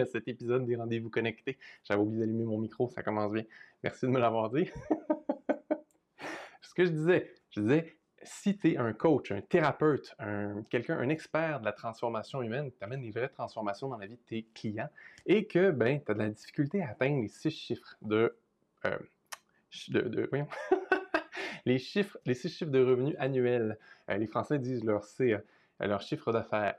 À cet épisode des Rendez-vous connectés. J'avais oublié d'allumer mon micro, ça commence bien. Merci de me l'avoir dit. Ce que je disais, je disais, si tu un coach, un thérapeute, un, quelqu'un, un expert de la transformation humaine, tu amènes des vraies transformations dans la vie de tes clients et que ben, tu as de la difficulté à atteindre les six chiffres de. Euh, les chiffres, les six chiffres de revenus annuels. Euh, les Français disent leur C, euh, leur chiffre d'affaires.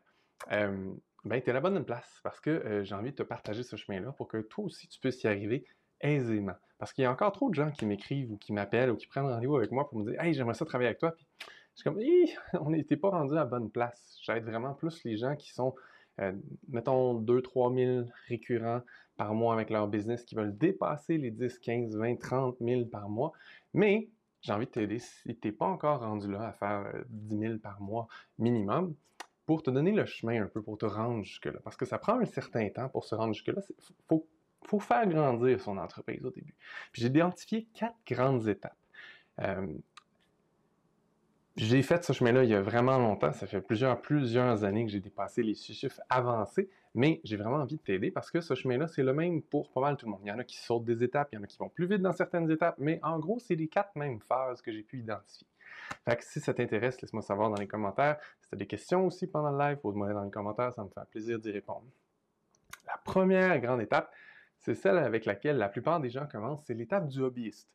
Euh, ben, tu es à la bonne place parce que j'ai envie de te partager ce chemin-là pour que toi aussi tu puisses y arriver aisément. Parce qu'il y a encore trop de gens qui m'écrivent ou qui m'appellent ou qui prennent rendez-vous avec moi pour me dire Hey, j'aimerais ça travailler avec toi. Puis je suis comme on n'était pas rendu à la bonne place. J'aide vraiment plus les gens qui sont, euh, mettons, 2-3 000 récurrents par mois avec leur business, qui veulent dépasser les 10, 15, 20, 30 000 par mois. Mais j'ai envie de t'aider si tu n'es pas encore rendu là à faire 10 euh, 000 par mois minimum pour te donner le chemin un peu, pour te rendre jusque-là. Parce que ça prend un certain temps pour se rendre jusque-là. Il faut faire grandir son entreprise au début. Puis j'ai identifié quatre grandes étapes. Euh, j'ai fait ce chemin-là il y a vraiment longtemps. Ça fait plusieurs, plusieurs années que j'ai dépassé les chiffres avancés, mais j'ai vraiment envie de t'aider parce que ce chemin-là, c'est le même pour pas mal tout le monde. Il y en a qui sautent des étapes, il y en a qui vont plus vite dans certaines étapes, mais en gros, c'est les quatre mêmes phases que j'ai pu identifier. Fait si ça t'intéresse, laisse-moi savoir dans les commentaires. Si tu as des questions aussi pendant le live, pose-moi dans les commentaires, ça me fait plaisir d'y répondre. La première grande étape, c'est celle avec laquelle la plupart des gens commencent, c'est l'étape du hobbyiste.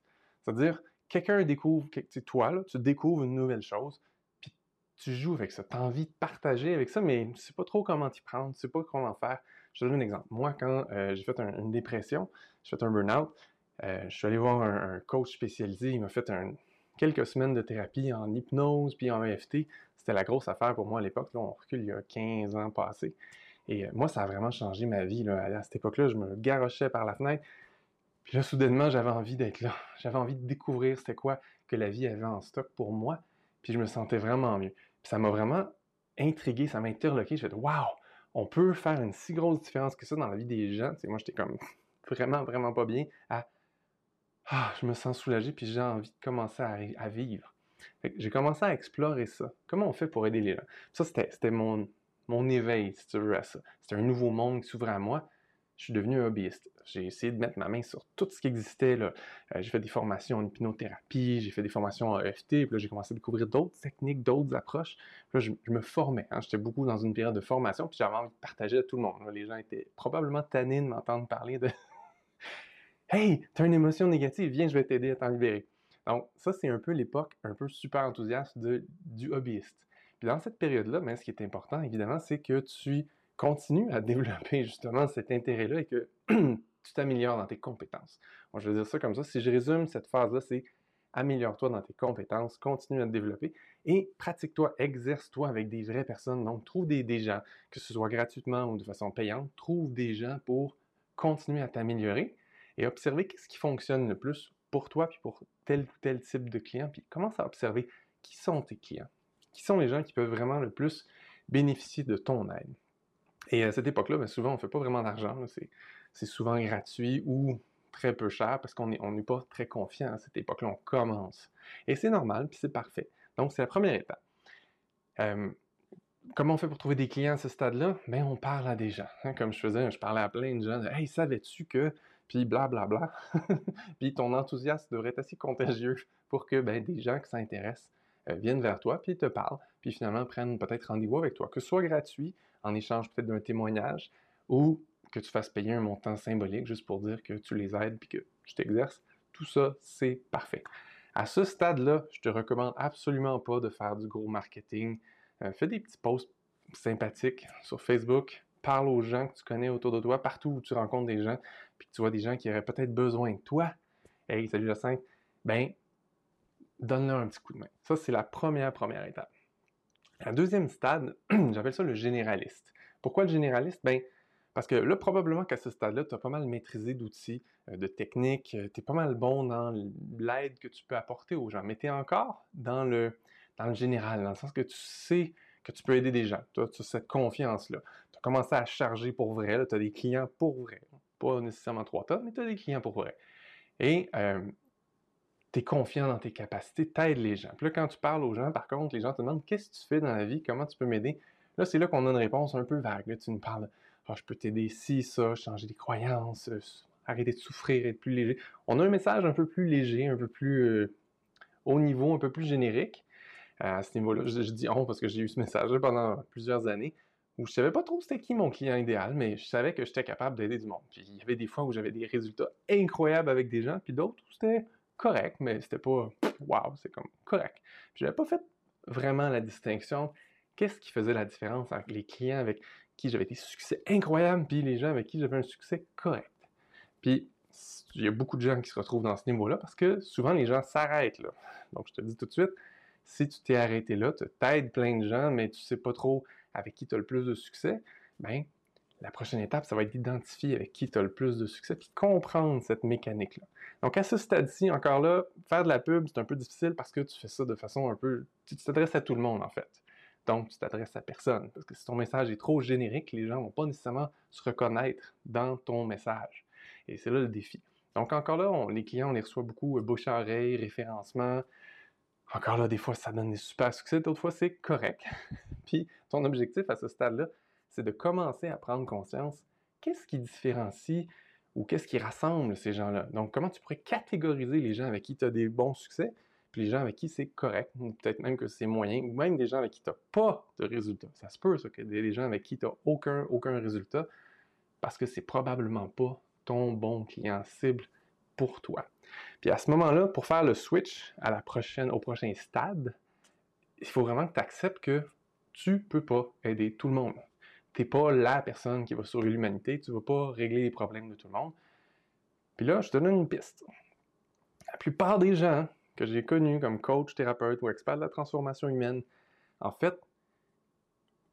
C'est-à-dire, quelqu'un découvre, toi, là, tu découvres une nouvelle chose, puis tu joues avec ça. Tu as envie de partager avec ça, mais tu ne sais pas trop comment t'y prendre, tu ne sais pas comment faire. Je te donne un exemple. Moi, quand euh, j'ai fait une dépression, j'ai fait un burn-out, euh, je suis allé voir un, coach spécialisé, il m'a fait quelques semaines de thérapie en hypnose puis en EFT. C'était la grosse affaire pour moi à l'époque. on recule il y a 15 ans passés. Et euh, moi, ça a vraiment changé ma vie. Là. À cette époque-là, je me garochais par la fenêtre. Puis là, soudainement, j'avais envie d'être là. J'avais envie de découvrir c'était quoi que la vie avait en stock pour moi. Puis je me sentais vraiment mieux. Puis ça m'a vraiment intrigué, ça m'a interloqué. Je fait Waouh, on peut faire une si grosse différence que ça dans la vie des gens. Moi, j'étais comme vraiment, vraiment pas bien. Ah, je me sens soulagé, puis j'ai envie de commencer à, vivre. J'ai commencé à explorer ça. Comment on fait pour aider les gens? Ça, c'était mon, éveil, si tu veux, à ça. C'est un nouveau monde qui s'ouvre à moi. Je suis devenu hobbyiste. J'ai essayé de mettre ma main sur tout ce qui existait. Euh, j'ai fait des formations en hypnothérapie, j'ai fait des formations en EFT, puis là, j'ai commencé à découvrir d'autres techniques, d'autres approches. là, je, me formais. Hein. J'étais beaucoup dans une période de formation, puis j'avais envie de partager à tout le monde. les gens étaient probablement tannés de m'entendre parler de Hey, t'as une émotion négative, viens, je vais t'aider à t'en libérer. Donc, ça, c'est un peu l'époque un peu super enthousiaste du hobbyiste. Puis dans cette période-là, mais ce qui est important, évidemment, c'est que tu continues à développer justement cet intérêt-là et que tu t'améliores dans tes compétences. Moi, je vais dire ça comme ça. Si je résume cette phase-là, c'est améliore-toi dans tes compétences, continue à te développer et pratique-toi, exerce-toi avec des vraies personnes. Donc, trouve des, des gens, que ce soit gratuitement ou de façon payante, trouve des gens pour continuer à t'améliorer et observer qu'est-ce qui fonctionne le plus pour toi puis pour tel ou tel type de client. Puis commence à observer qui sont tes clients qui sont les gens qui peuvent vraiment le plus bénéficier de ton aide. Et à cette époque-là, ben, souvent, on ne fait pas vraiment d'argent. C'est souvent gratuit ou très peu cher parce qu'on n'est on pas très confiant à cette époque-là. On commence. Et c'est normal, puis c'est parfait. Donc, c'est la première étape. Euh, comment on fait pour trouver des clients à ce stade-là? Ben, on parle à des gens. Hein. comme je faisais, je parlais à plein de gens. Hey, savais-tu que? Puis blablabla. puis ton enthousiasme devrait être assez contagieux pour que ben, des gens qui s'intéressent euh, viennent vers toi, puis te parlent, puis finalement prennent peut-être rendez-vous avec toi, que ce soit gratuit, en échange peut-être d'un témoignage, ou que tu fasses payer un montant symbolique juste pour dire que tu les aides puis que tu t'exerces. Tout ça, c'est parfait. À ce stade-là, je te recommande absolument pas de faire du gros marketing. Euh, fais des petits posts sympathiques sur Facebook. Parle aux gens que tu connais autour de toi, partout où tu rencontres des gens, puis que tu vois des gens qui auraient peut-être besoin de toi. Hey, salut Jacinthe. Ben, donne-leur un petit coup de main. Ça, c'est la première, première étape. La deuxième stade, j'appelle ça le généraliste. Pourquoi le généraliste? Ben, parce que là, probablement qu'à ce stade-là, tu as pas mal maîtrisé d'outils, euh, de techniques, euh, tu es pas mal bon dans l'aide que tu peux apporter aux gens, mais tu es encore dans le, dans le général, dans le sens que tu sais que tu peux aider des gens. Tu as, cette confiance-là. Commencé à charger pour vrai, tu as des clients pour vrai. Pas nécessairement trois tonnes, mais tu as des clients pour vrai. Et euh, tu es confiant dans tes capacités, t'aides les gens. Puis là, quand tu parles aux gens, par contre, les gens te demandent qu'est-ce que tu fais dans la vie, comment tu peux m'aider? Là, c'est là qu'on a une réponse un peu vague. Tu nous parles, ah, je peux t'aider ci, ça, changer des croyances, euh, arrêter de souffrir, être plus léger. On a un message un peu plus léger, un peu plus euh, haut niveau, un peu plus générique. à ce niveau-là, je, dis on parce que j'ai eu ce message pendant plusieurs années où je savais pas trop c'était qui mon client idéal, mais je savais que j'étais capable d'aider du monde. Puis il y avait des fois où j'avais des résultats incroyables avec des gens, puis d'autres où c'était correct, mais c'était pas wow, c'est comme correct. Puis j'avais pas fait vraiment la distinction. Qu'est-ce qui faisait la différence entre les clients avec qui j'avais des succès incroyables, puis les gens avec qui j'avais un succès correct. Puis il y a beaucoup de gens qui se retrouvent dans ce niveau-là parce que souvent les gens s'arrêtent là. Donc je te dis tout de suite, si tu t'es arrêté là, tu t'aides plein de gens, mais tu sais pas trop avec qui tu as le plus de succès, ben la prochaine étape, ça va être d'identifier avec qui tu as le plus de succès, puis comprendre cette mécanique-là. Donc à ce stade-ci, encore là, faire de la pub, c'est un peu difficile parce que tu fais ça de façon un peu... Tu t'adresses à tout le monde, en fait. Donc, tu t'adresses à personne. Parce que si ton message est trop générique, les gens ne vont pas nécessairement se reconnaître dans ton message. Et c'est là le défi. Donc, encore là, les clients, on les reçoit beaucoup euh, bouche à oreille, référencement. Encore là, des fois, ça donne des super succès, d'autres fois, c'est correct. Puis, ton objectif à ce stade-là, c'est de commencer à prendre conscience qu'est-ce qui différencie ou qu'est-ce qui rassemble ces gens-là? Donc, comment tu pourrais catégoriser les gens avec qui tu as des bons succès les gens avec qui c'est correct, ou peut-être même que c'est moyen, ou même des gens avec qui tu n'as pas de résultat. Ça se peut, ça, que des gens avec qui tu n'as aucun, aucun résultat, parce que c'est probablement pas ton bon client cible pour toi. Puis à ce moment-là, pour faire le switch à la prochaine, au prochain stade, il faut vraiment que tu acceptes que tu peux pas aider tout le monde. Tu n'es pas la personne qui va sauver l'humanité, tu ne vas pas régler les problèmes de tout le monde. Puis là, je te donne une piste. La plupart des gens que j'ai connus comme coach, thérapeute ou expert de la transformation humaine, en fait,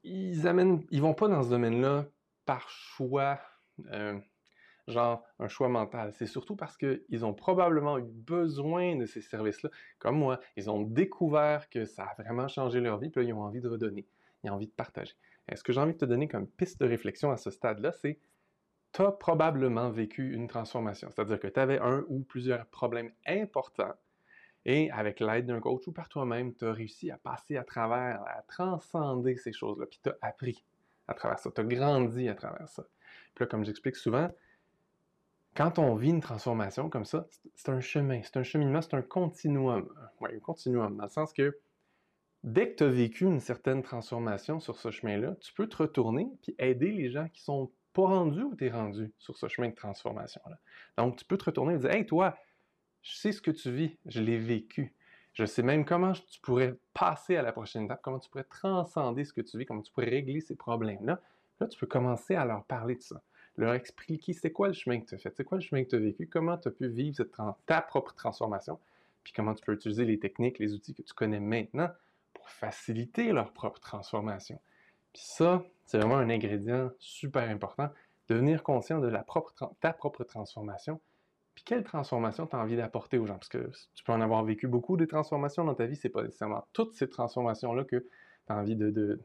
ils amènent, ils vont pas dans ce domaine-là par choix, euh, genre un choix mental. C'est surtout parce qu'ils ont probablement eu besoin de ces services-là, comme moi. Ils ont découvert que ça a vraiment changé leur vie, puis là, ils ont envie de redonner, ils ont envie de partager. est ce que j'ai envie de te donner comme piste de réflexion à ce stade-là, c'est tu as probablement vécu une transformation. C'est-à-dire que tu avais un ou plusieurs problèmes importants et avec l'aide d'un coach ou par toi-même, tu as réussi à passer à travers, à transcender ces choses-là, puis tu as appris à travers ça, tu as grandi à travers ça. Puis là, comme j'explique souvent, quand on vit une transformation comme ça, c'est un chemin, c'est un cheminement, c'est un continuum. Oui, un continuum, dans le sens que dès que tu as vécu une certaine transformation sur ce chemin-là, tu peux te retourner puis aider les gens qui sont pas rendus ou tu es rendu sur ce chemin de transformation-là. Donc, tu peux te retourner et dire Hey, toi, je sais ce que tu vis, je l'ai vécu. Je sais même comment tu pourrais passer à la prochaine étape, comment tu pourrais transcender ce que tu vis, comment tu pourrais régler ces problèmes-là. Là, tu peux commencer à leur parler de ça, leur expliquer c'est quoi le chemin que tu as fait, c'est quoi le chemin que tu as vécu, comment tu as pu vivre ta propre transformation, puis comment tu peux utiliser les techniques, les outils que tu connais maintenant pour faciliter leur propre transformation. Puis ça, c'est vraiment un ingrédient super important, devenir conscient de ta propre transformation, puis quelle transformation tu as envie d'apporter aux gens? Parce que tu peux en avoir vécu beaucoup de transformations dans ta vie, c'est pas nécessairement toutes ces transformations-là que tu as envie de,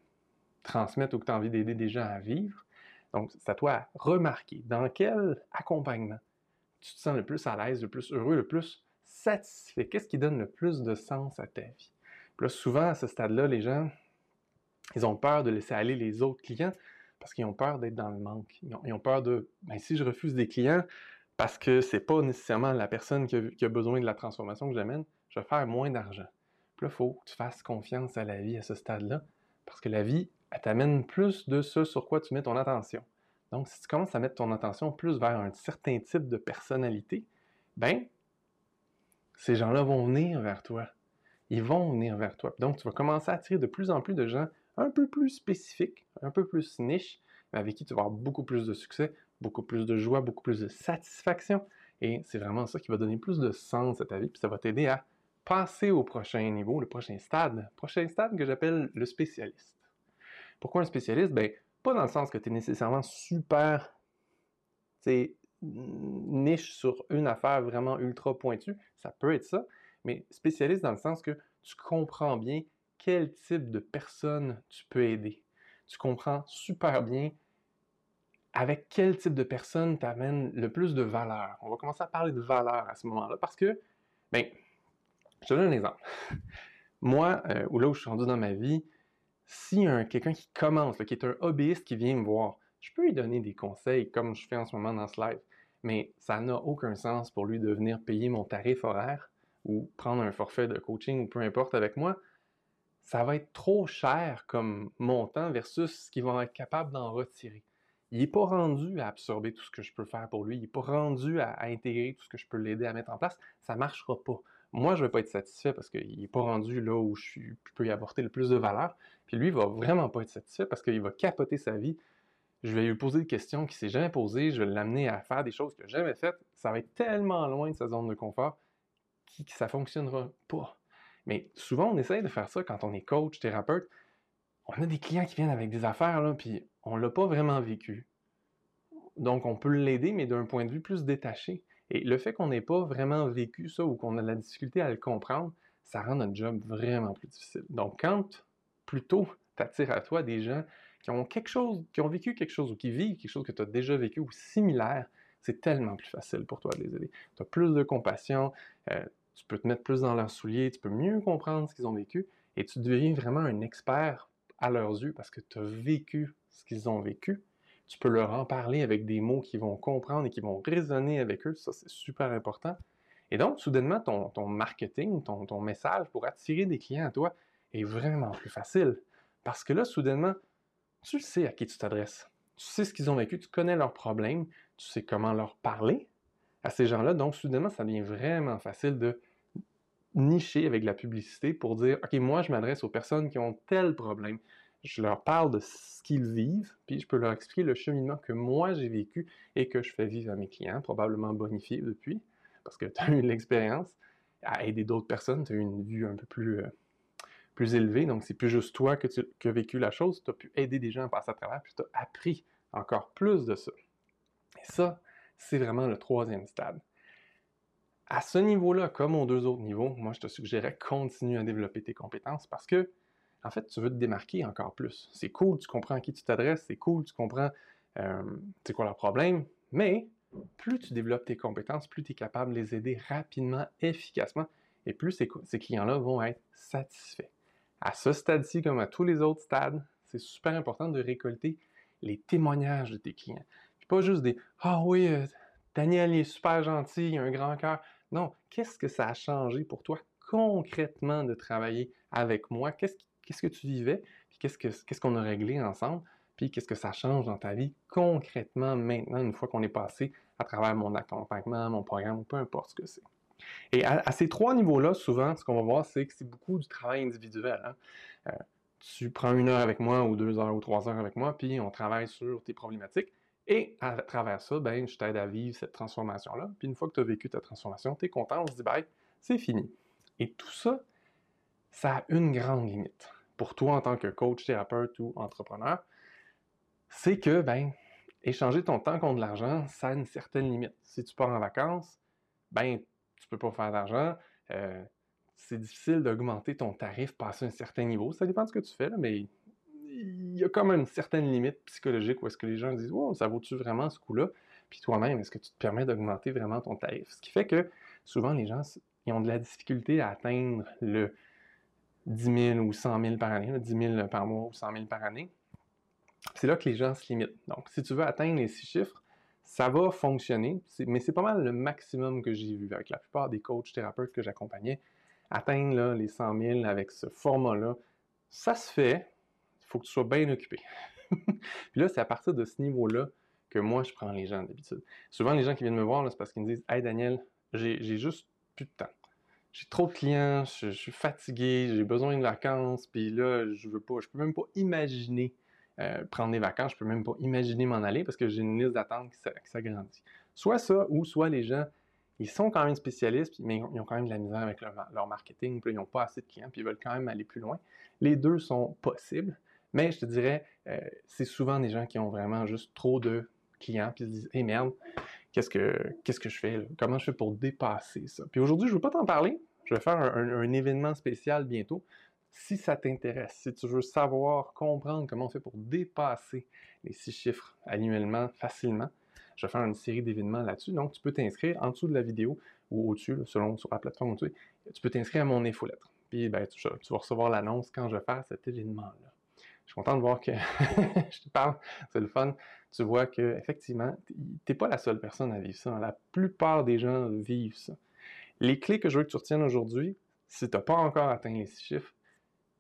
transmettre ou que tu as envie d'aider des gens à vivre. Donc, c'est à toi à remarquer dans quel accompagnement tu te sens le plus à l'aise, le plus heureux, le plus satisfait. Qu'est-ce qui donne le plus de sens à ta vie? Puis là, souvent, à ce stade-là, les gens, ils ont peur de laisser aller les autres clients parce qu'ils ont peur d'être dans le manque. Ils ont, peur de, ben, si je refuse des clients, parce que c'est pas nécessairement la personne qui a, besoin de la transformation que j'amène, je vais faire moins d'argent. Puis là, il faut que tu fasses confiance à la vie à ce stade-là, parce que la vie, elle t'amène plus de ce sur quoi tu mets ton attention. Donc, si tu commences à mettre ton attention plus vers un certain type de personnalité, ben, ces gens-là vont venir vers toi. Ils vont venir vers toi. Donc, tu vas commencer à attirer de plus en plus de gens un peu plus spécifiques, un peu plus niches, mais avec qui tu vas avoir beaucoup plus de succès, beaucoup plus de joie, beaucoup plus de satisfaction. Et c'est vraiment ça qui va donner plus de sens à ta vie, puis ça va t'aider à passer au prochain niveau, le prochain stade. Prochain stade que j'appelle le spécialiste. Pourquoi un spécialiste? Ben, pas dans le sens que tu es nécessairement super niche sur une affaire vraiment ultra pointue. Ça peut être ça, mais spécialiste dans le sens que tu comprends bien quel type de personne tu peux aider. Tu comprends super bien avec quel type de personne t'amène le plus de valeur. On va commencer à parler de valeur à ce moment-là parce que, ben, je te donne un exemple. Moi, euh, ou là où je suis rendu dans ma vie, si un quelqu'un qui commence, qui est un hobbyiste qui vient me voir, je peux lui donner des conseils comme je fais en ce moment dans ce live, mais ça n'a aucun sens pour lui de venir payer mon tarif horaire ou prendre un forfait de coaching ou peu importe avec moi. Ça va être trop cher comme montant versus ce qu'ils vont être capables d'en retirer. Il n'est pas rendu à absorber tout ce que je peux faire pour lui. Il n'est pas rendu à, intégrer tout ce que je peux l'aider à mettre en place. Ça ne marchera pas. Moi, je ne vais pas être satisfait parce qu'il n'est pas rendu là où je, peux y apporter le plus de valeur. Puis lui, il va vraiment pas être satisfait parce qu'il va capoter sa vie je vais lui poser des questions qu'il s'est jamais posées, je vais l'amener à faire des choses qu'il n'a jamais faites. Ça va être tellement loin de sa zone de confort que ça ne fonctionnera pas. Mais souvent, on essaye de faire ça quand on est coach, thérapeute. On a des clients qui viennent avec des affaires, là, puis on ne l'a pas vraiment vécu. Donc, on peut l'aider, mais d'un point de vue plus détaché. Et le fait qu'on n'ait pas vraiment vécu ça ou qu'on a de la difficulté à le comprendre, ça rend notre job vraiment plus difficile. Donc, quand plutôt tu attires à toi des gens qui ont quelque chose, qui ont vécu quelque chose ou qui vivent quelque chose que tu as déjà vécu ou similaire, c'est tellement plus facile pour toi de les aider. Tu as plus de compassion, euh, tu peux te mettre plus dans leurs souliers, tu peux mieux comprendre ce qu'ils ont vécu et tu deviens vraiment un expert à leurs yeux parce que tu as vécu ce qu'ils ont vécu. Tu peux leur en parler avec des mots qui vont comprendre et qui vont résonner avec eux. Ça, c'est super important. Et donc, soudainement, ton, marketing, ton message pour attirer des clients à toi est vraiment plus facile. Parce que là, soudainement, tu sais à qui tu t'adresses. Tu sais ce qu'ils ont vécu, tu connais leurs problèmes, tu sais comment leur parler à ces gens-là. Donc, soudainement, ça devient vraiment facile de nicher avec la publicité pour dire, OK, moi, je m'adresse aux personnes qui ont tel problème. Je leur parle de ce qu'ils vivent, puis je peux leur expliquer le cheminement que moi, j'ai vécu et que je fais vivre à mes clients, probablement bonifié depuis, parce que tu as eu l'expérience à aider d'autres personnes, tu as eu une vue un peu plus... Euh, élevé. Donc, c'est plus juste toi que tu as vécu la chose. Tu as pu aider des gens à passer à travers, puis tu as appris encore plus de ça. Et ça, c'est vraiment le troisième stade. À ce niveau-là, comme aux deux autres niveaux, moi, je te suggérerais continue à développer tes compétences parce que, en fait, tu veux te démarquer encore plus. C'est cool, tu comprends à qui tu t'adresses, c'est cool, tu comprends euh, c'est quoi leur problème, mais plus tu développes tes compétences, plus tu es capable de les aider rapidement, efficacement, et plus ces clients-là vont être satisfaits. À ce stade-ci, comme à tous les autres stades, c'est super important de récolter les témoignages de tes clients. pas juste des Ah oui, euh, Daniel est super gentil, il a un grand cœur. Non, qu'est-ce que ça a changé pour toi concrètement de travailler avec moi? Qu'est-ce que tu vivais? Puis qu'est-ce qu'on a réglé ensemble? Puis qu'est-ce que ça change dans ta vie concrètement maintenant, une fois qu'on est passé à travers mon accompagnement, mon programme, peu importe ce que c'est? Et à, ces trois niveaux-là, souvent, ce qu'on va voir, c'est que c'est beaucoup du travail individuel. Hein. Euh, tu prends une heure avec moi ou deux heures ou trois heures avec moi, puis on travaille sur tes problématiques. Et à travers ça, ben, je t'aide à vivre cette transformation-là. Puis une fois que tu as vécu ta transformation, tu es content, on se dit, ben, c'est fini. Et tout ça, ça a une grande limite. Pour toi en tant que coach, thérapeute ou entrepreneur, c'est que, ben, échanger ton temps contre de l'argent, ça a une certaine limite. Si tu pars en vacances, ben, tu peux pas faire d'argent. Euh, c'est difficile d'augmenter ton tarif passer un certain niveau. Ça dépend de ce que tu fais, mais il y a quand même une certaine limite psychologique où est-ce que les gens disent Wow, ça vaut-tu vraiment ce coup-là Puis toi-même, est-ce que tu te permets d'augmenter vraiment ton tarif? Ce qui fait que souvent, les gens ils ont de la difficulté à atteindre le 10 000 ou 100 000 par année, 10 000 par mois ou 100 000 par année. C'est là que les gens se limitent. Donc, si tu veux atteindre les six chiffres, ça va fonctionner, mais c'est pas mal le maximum que j'ai vu avec la plupart des coachs thérapeutes que j'accompagnais. Atteindre les 100 000 avec ce format-là, ça se fait, il faut que tu sois bien occupé. Puis là, c'est à partir de ce niveau-là que moi, je prends les gens d'habitude. Souvent, les gens qui viennent me voir, c'est parce qu'ils me disent Hey Daniel, j'ai juste plus de temps. J'ai trop de clients, je, suis fatigué, j'ai besoin de vacances, puis là, je veux pas, je peux même pas imaginer euh, prendre des vacances, je peux même pas imaginer m'en aller parce que j'ai une liste d'attente qui s'agrandit. Soit ça, ou soit les gens, ils sont quand même spécialistes, mais ils ont quand même de la misère avec leur, marketing, puis ils n'ont pas assez de clients, puis ils veulent quand même aller plus loin. Les deux sont possibles, mais je te dirais, euh, c'est souvent des gens qui ont vraiment juste trop de clients, puis ils se disent, hé merde, qu'est-ce que, qu'est-ce que je fais? Comment je fais pour dépasser ça? Puis aujourd'hui, je ne veux pas t'en parler, je vais faire un événement spécial bientôt si ça t'intéresse, si tu veux savoir, comprendre comment on fait pour dépasser les six chiffres annuellement facilement, je vais faire une série d'événements là-dessus. Donc, tu peux t'inscrire en dessous de la vidéo ou au-dessus, selon sur la plateforme au-dessus. Tu peux t'inscrire à mon infolettre. Puis, ben, tu, vas recevoir l'annonce quand je vais faire cet événement-là. Je suis content de voir que je te parle, c'est le fun. tu vois que effectivement, t'es pas la seule personne à vivre ça. La plupart des gens vivent ça. Les clés que je veux que tu retiennes aujourd'hui, si tu n'as pas encore atteint les six chiffres,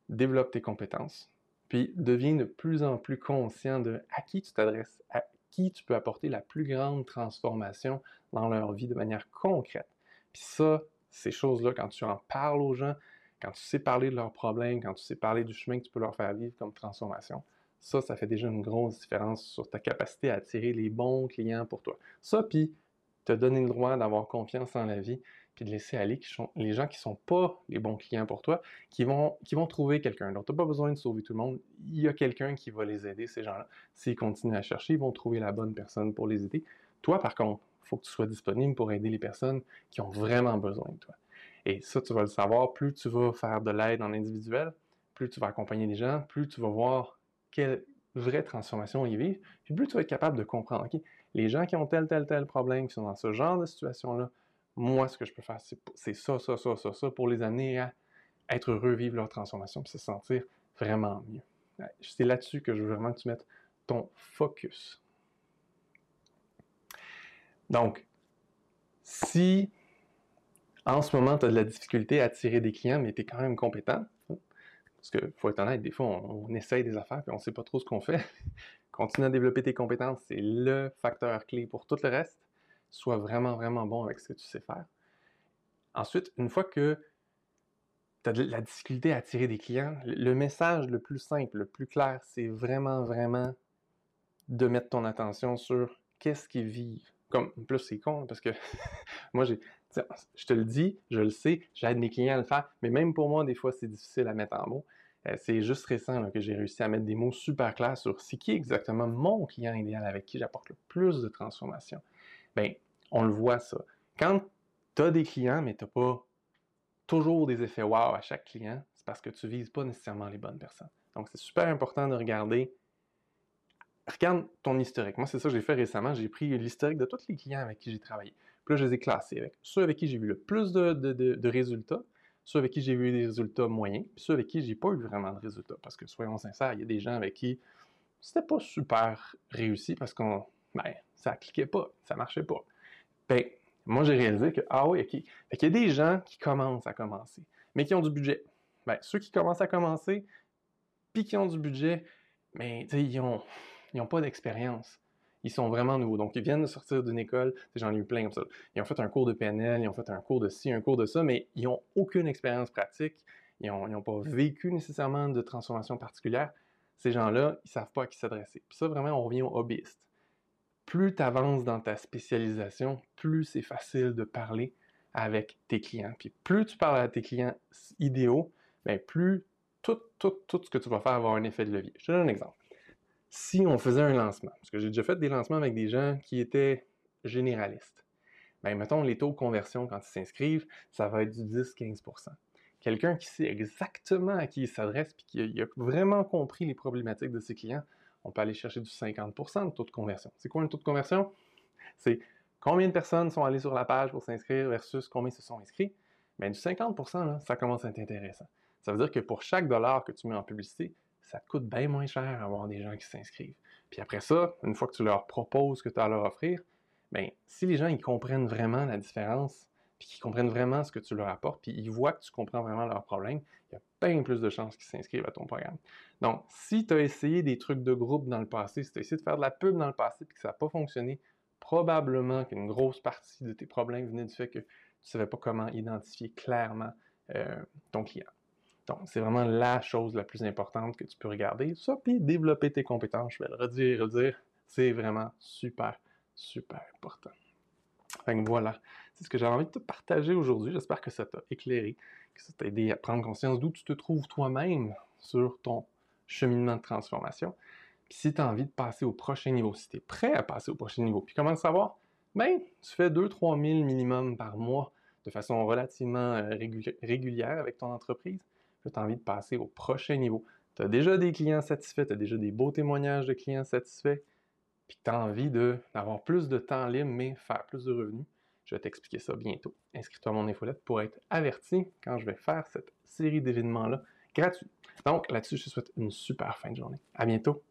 développe tes compétences, puis deviens de plus en plus conscient de à qui tu t'adresses, à qui tu peux apporter la plus grande transformation dans leur vie de manière concrète. Puis ça, ces choses-là, quand tu en parles aux gens, quand tu sais parler de leurs problèmes, quand tu sais parler du chemin que tu peux leur faire vivre comme transformation, ça, ça fait déjà une grosse différence sur ta capacité à attirer les bons clients pour toi. Ça, puis te donner le droit d'avoir confiance en la vie, puis de laisser aller les gens qui ne sont pas les bons clients pour toi, qui vont, qui vont trouver quelqu'un. Donc, tu n'as pas besoin de sauver tout le monde. Il y a quelqu'un qui va les aider, ces gens-là. S'ils continuent à chercher, ils vont trouver la bonne personne pour les aider. Toi, par contre, il faut que tu sois disponible pour aider les personnes qui ont vraiment besoin de toi. Et ça, tu vas le savoir, plus tu vas faire de l'aide en individuel, plus tu vas accompagner les gens, plus tu vas voir quelle vraie transformation ils vivent, puis plus tu vas être capable de comprendre, OK, les gens qui ont tel, tel, tel problème, qui sont dans ce genre de situation-là, moi, ce que je peux faire, c'est ça, ça, ça, ça, ça, pour les amener à être heureux, vivre leur transformation, puis se sentir vraiment mieux. C'est là-dessus que je veux vraiment que tu mettes ton focus. Donc, si en ce moment, tu as de la difficulté à attirer des clients, mais tu es quand même compétent, hein, parce qu'il faut être honnête, des fois, on, essaye des affaires et on ne sait pas trop ce qu'on fait. Continue à développer tes compétences, c'est le facteur clé pour tout le reste. Sois vraiment, vraiment bon avec ce que tu sais faire. Ensuite, une fois que tu as de la difficulté à attirer des clients, le message le plus simple, le plus clair, c'est vraiment, vraiment de mettre ton attention sur qu'est-ce qu'ils vivent. Comme, plus c'est con, parce que moi, j'ai, je te le dis, je le sais, j'aide mes clients à le faire, mais même pour moi, des fois, c'est difficile à mettre en mots. Euh, c'est juste récent que j'ai réussi à mettre des mots super clairs sur c'est qui exactement mon client idéal avec qui j'apporte le plus de transformation. Bien, on le voit ça. Quand tu as des clients, mais tu n'as pas toujours des effets wow à chaque client, c'est parce que tu ne vises pas nécessairement les bonnes personnes. Donc, c'est super important de regarder. Regarde ton historique. Moi, c'est ça que j'ai fait récemment. J'ai pris l'historique de tous les clients avec qui j'ai travaillé. Puis là, je les ai classés avec ceux avec qui j'ai vu le plus de, résultats, ceux avec qui j'ai vu des résultats moyens, puis ceux avec qui j'ai pas eu vraiment de résultats. Parce que, soyons sincères, il y a des gens avec qui c'était pas super réussi parce qu'on, ben, ça cliquait pas, ça marchait pas. Ben, moi, j'ai réalisé que, ah oui, OK. Qu'il y a des gens qui commencent à commencer, mais qui ont du budget. Ben, ceux qui commencent à commencer, puis qui ont du budget, mais, ils n'ont ils ont pas d'expérience ils sont vraiment nouveaux. Donc, ils viennent de sortir d'une école, j'en ai eu plein comme ça. Ils ont fait un cours de PNL, ils ont fait un cours de ci, un cours de ça, mais ils n'ont aucune expérience pratique, ils n'ont pas vécu nécessairement de transformation particulière. Ces gens-là, ils ne savent pas à qui s'adresser. Ça, vraiment, on revient au hobbyiste. Plus tu avances dans ta spécialisation, plus c'est facile de parler avec tes clients. Puis plus tu parles à tes clients idéaux, bien plus tout, tout, tout ce que tu vas faire va avoir un effet de levier. Je te donne un exemple si on faisait un lancement, parce que j'ai déjà fait des lancements avec des gens qui étaient généralistes, bien, mettons les taux de conversion quand ils s'inscrivent, ça va être du 10-15% Quelqu'un qui sait exactement à qui il s'adresse et qui a, vraiment compris les problématiques de ses clients, on peut aller chercher du 50% de taux de conversion. C'est quoi un taux de conversion? C'est combien de personnes sont allées sur la page pour s'inscrire versus combien se sont inscrits? Bien, du 50% ça commence à être intéressant. Ça veut dire que pour chaque dollar que tu mets en publicité, ça te coûte bien moins cher avoir des gens qui s'inscrivent. Puis après ça, une fois que tu leur proposes ce que tu as à leur offrir, bien, si les gens ils comprennent vraiment la différence, puis qu'ils comprennent vraiment ce que tu leur apportes, puis ils voient que tu comprends vraiment leurs problèmes, il y a bien plus de chances qu'ils s'inscrivent à ton programme. Donc, si tu as essayé des trucs de groupe dans le passé, si tu as essayé de faire de la pub dans le passé puis que ça n'a pas fonctionné, probablement qu'une grosse partie de tes problèmes venait du fait que tu ne savais pas comment identifier clairement euh, ton client. Donc, c'est vraiment la chose la plus importante que tu peux regarder. Ça, puis développer tes compétences, je vais le redire, redire, c'est vraiment super, super important. Fait voilà, c'est ce que j'avais envie de te partager aujourd'hui. J'espère que ça t'a éclairé, que ça t'a aidé à prendre conscience d'où tu te trouves toi-même sur ton cheminement de transformation. Puis si tu as envie de passer au prochain niveau, si tu es prêt à passer au prochain niveau, puis comment le savoir? Ben, tu fais 2-3 000 minimum par mois de façon relativement euh, régulière avec ton entreprise tu as envie de passer au prochain niveau. Tu as déjà des clients satisfaits, tu as déjà des beaux témoignages de clients satisfaits, puis tu as envie d'avoir plus de temps libre, mais faire plus de revenus. Je vais t'expliquer ça bientôt. Inscris-toi à mon infolette pour être averti quand je vais faire cette série d'événements-là gratuits. Donc là-dessus, je te souhaite une super fin de journée. À bientôt!